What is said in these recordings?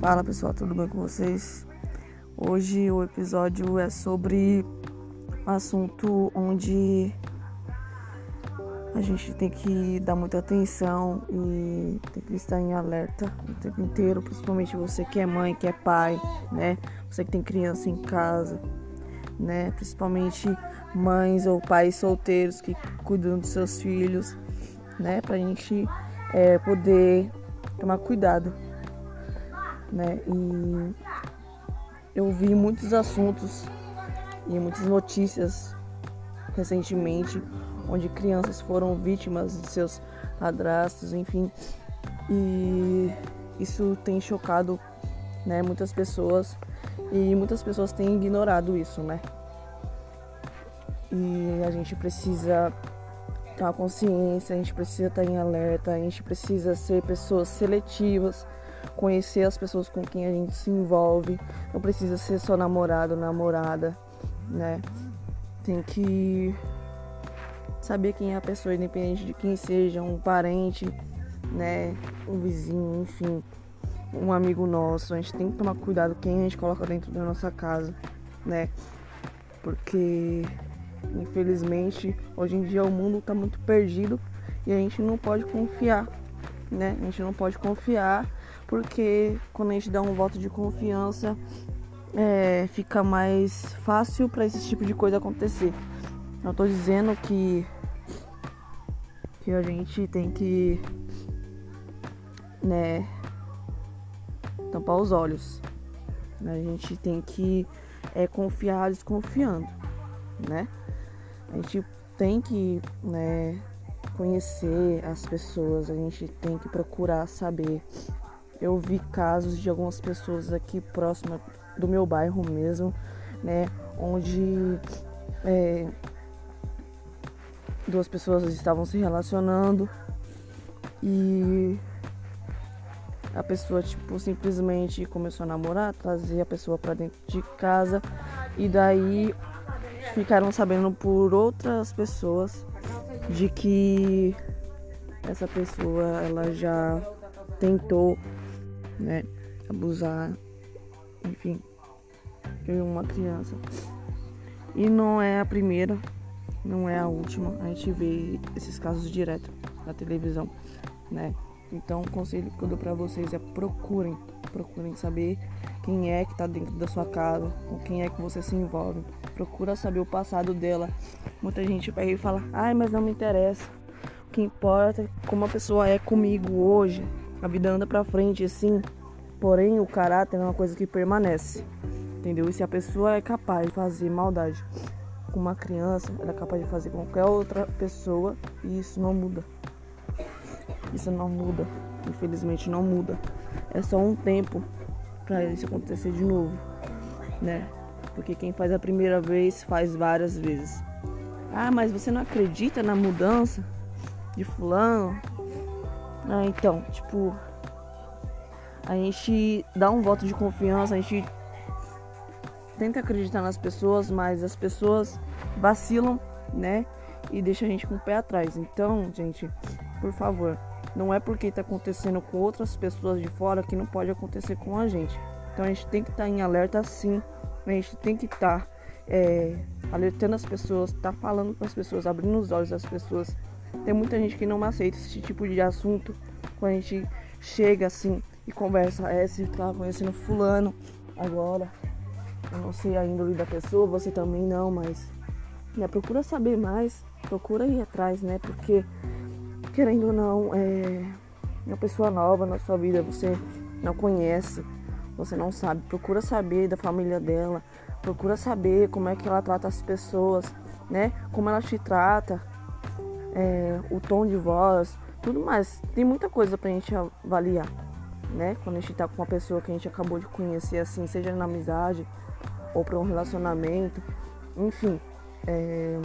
Fala pessoal, tudo bem com vocês? Hoje o episódio é sobre um assunto onde a gente tem que dar muita atenção e tem que estar em alerta o tempo inteiro, principalmente você que é mãe, que é pai, né? Você que tem criança em casa, né? Principalmente mães ou pais solteiros que cuidam dos seus filhos, né? Pra gente é, poder tomar cuidado né? E eu vi muitos assuntos e muitas notícias recentemente onde crianças foram vítimas de seus padrastos, enfim. E isso tem chocado, né, muitas pessoas e muitas pessoas têm ignorado isso, né? E a gente precisa ter uma consciência, a gente precisa estar em alerta, a gente precisa ser pessoas seletivas conhecer as pessoas com quem a gente se envolve. Não precisa ser só namorado, namorada, né? Tem que saber quem é a pessoa, independente de quem seja, um parente, né? Um vizinho, enfim, um amigo nosso. A gente tem que tomar cuidado quem a gente coloca dentro da nossa casa, né? Porque infelizmente hoje em dia o mundo está muito perdido e a gente não pode confiar, né? A gente não pode confiar porque quando a gente dá um voto de confiança, é, fica mais fácil para esse tipo de coisa acontecer. Não estou dizendo que que a gente tem que né tampar os olhos. A gente tem que é, confiar desconfiando, né? A gente tem que né, conhecer as pessoas, a gente tem que procurar saber eu vi casos de algumas pessoas aqui próximas do meu bairro mesmo, né, onde é, duas pessoas estavam se relacionando e a pessoa tipo simplesmente começou a namorar, trazer a pessoa para dentro de casa e daí ficaram sabendo por outras pessoas de que essa pessoa ela já tentou né, abusar, enfim, de uma criança. E não é a primeira, não é a última. A gente vê esses casos direto na televisão, né? Então, o conselho que eu dou para vocês é procurem, procurem saber quem é que tá dentro da sua casa, com quem é que você se envolve. Procura saber o passado dela. Muita gente pega e fala: "Ai, mas não me interessa. O que importa é como a pessoa é comigo hoje, a vida anda pra frente assim, porém o caráter é uma coisa que permanece, entendeu? E se a pessoa é capaz de fazer maldade com uma criança, ela é capaz de fazer com qualquer outra pessoa e isso não muda. Isso não muda, infelizmente não muda. É só um tempo para isso acontecer de novo, né? Porque quem faz a primeira vez faz várias vezes. Ah, mas você não acredita na mudança de fulano? Ah, então, tipo, a gente dá um voto de confiança, a gente tenta acreditar nas pessoas, mas as pessoas vacilam, né? E deixa a gente com o pé atrás. Então, gente, por favor, não é porque está acontecendo com outras pessoas de fora que não pode acontecer com a gente. Então a gente tem que estar tá em alerta sim, a gente tem que estar tá, é, alertando as pessoas, tá falando para as pessoas, abrindo os olhos das pessoas tem muita gente que não aceita esse tipo de assunto quando a gente chega assim e conversa. É, se tá conhecendo fulano agora. Eu não sei a índole da pessoa, você também não, mas né, procura saber mais, procura ir atrás, né? Porque querendo ou não, é uma pessoa nova na sua vida, você não conhece, você não sabe. Procura saber da família dela, procura saber como é que ela trata as pessoas, né? Como ela te trata, é, o tom de voz, tudo mais. Tem muita coisa pra gente avaliar, né? Quando a gente tá com uma pessoa que a gente acabou de conhecer, assim, seja na amizade ou para um relacionamento, enfim. É...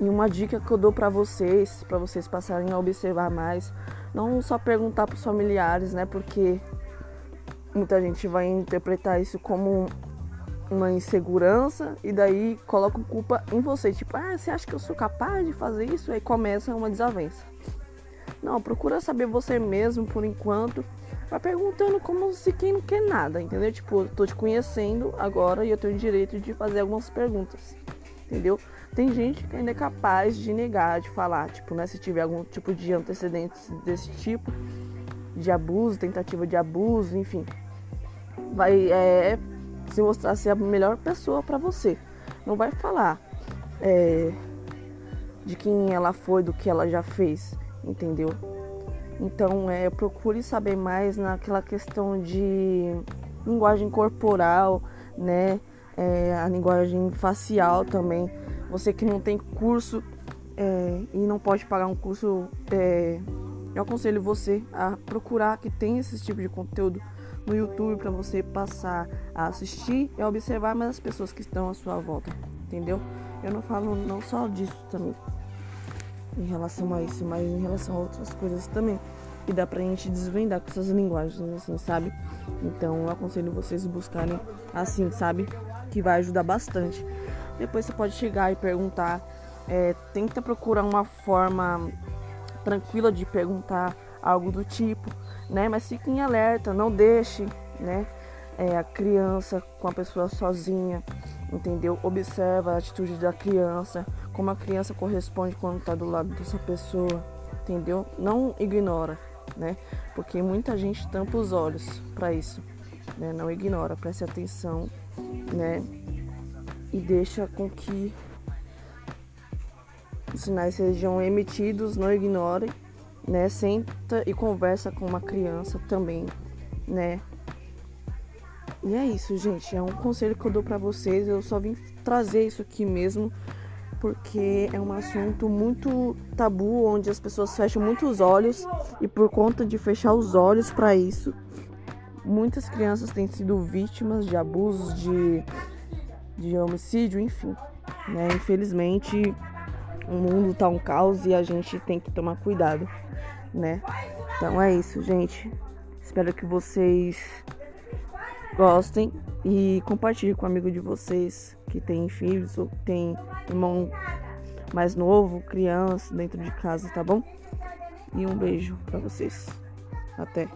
E uma dica que eu dou para vocês, para vocês passarem a observar mais, não só perguntar para os familiares, né? Porque muita gente vai interpretar isso como uma insegurança e daí coloca culpa em você. Tipo, ah, você acha que eu sou capaz de fazer isso? Aí começa uma desavença. Não, procura saber você mesmo por enquanto. vai perguntando como se quem não quer nada, entendeu? Tipo, eu tô te conhecendo agora e eu tenho o direito de fazer algumas perguntas, entendeu? Tem gente que ainda é capaz de negar, de falar, tipo, né? Se tiver algum tipo de antecedentes desse tipo, de abuso, tentativa de abuso, enfim, vai é, se mostrar ser a melhor pessoa para você. Não vai falar é, de quem ela foi, do que ela já fez, entendeu? Então, é, procure saber mais naquela questão de linguagem corporal, né? É, a linguagem facial também. Você que não tem curso é, e não pode pagar um curso, é, eu aconselho você a procurar que tem esse tipo de conteúdo no YouTube para você passar a assistir e observar mais as pessoas que estão à sua volta, entendeu? Eu não falo não só disso também, em relação a isso, mas em relação a outras coisas também. E dá pra gente desvendar com essas linguagens, assim, sabe? Então eu aconselho vocês buscarem assim, sabe? Que vai ajudar bastante. Depois você pode chegar e perguntar. É, tenta procurar uma forma tranquila de perguntar algo do tipo, né? Mas fique em alerta, não deixe, né? É, a criança com a pessoa sozinha, entendeu? Observa a atitude da criança, como a criança corresponde quando está do lado dessa pessoa, entendeu? Não ignora, né? Porque muita gente tampa os olhos para isso, né? Não ignora, preste atenção, né? E deixa com que os sinais sejam emitidos, não ignore, né? Senta e conversa com uma criança também, né? E é isso, gente. É um conselho que eu dou para vocês. Eu só vim trazer isso aqui mesmo porque é um assunto muito tabu, onde as pessoas fecham muito os olhos e por conta de fechar os olhos para isso, muitas crianças têm sido vítimas de abusos, de, de homicídio, enfim. Né? Infelizmente, o mundo tá um caos e a gente tem que tomar cuidado, né? Então é isso, gente. Espero que vocês gostem e compartilhem com um amigo de vocês que tem filhos ou tem irmão mais novo, criança dentro de casa, tá bom? E um beijo para vocês. Até.